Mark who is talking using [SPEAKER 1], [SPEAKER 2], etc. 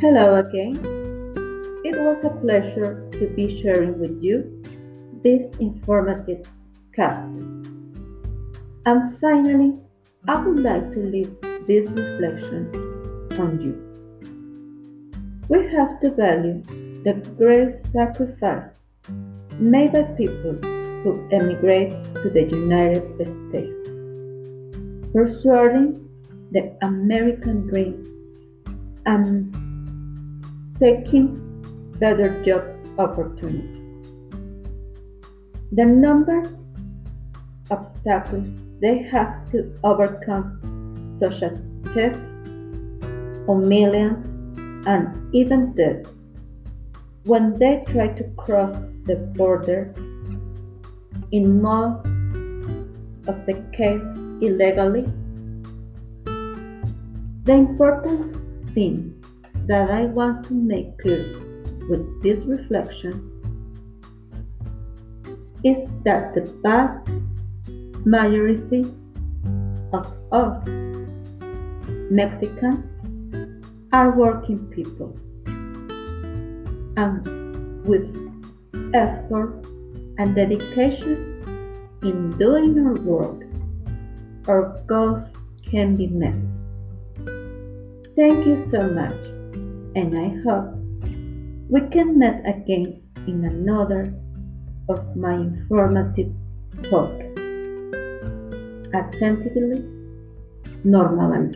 [SPEAKER 1] Hello again. It was a pleasure to be sharing with you this informative cast. And finally, I would like to leave this reflection on you. We have to value the great sacrifice made by people who emigrate to the United States, pursuing the American dream and taking better job opportunities. The number of obstacles they have to overcome, such as theft, humiliation, and even death, when they try to cross the border, in most of the cases illegally. The important thing that I want to make clear with this reflection is that the vast majority of us Mexicans are working people and with effort and dedication in doing our work, our goals can be met. Thank you so much, and I hope we can meet again in another of my informative talk. Attentively, Norma.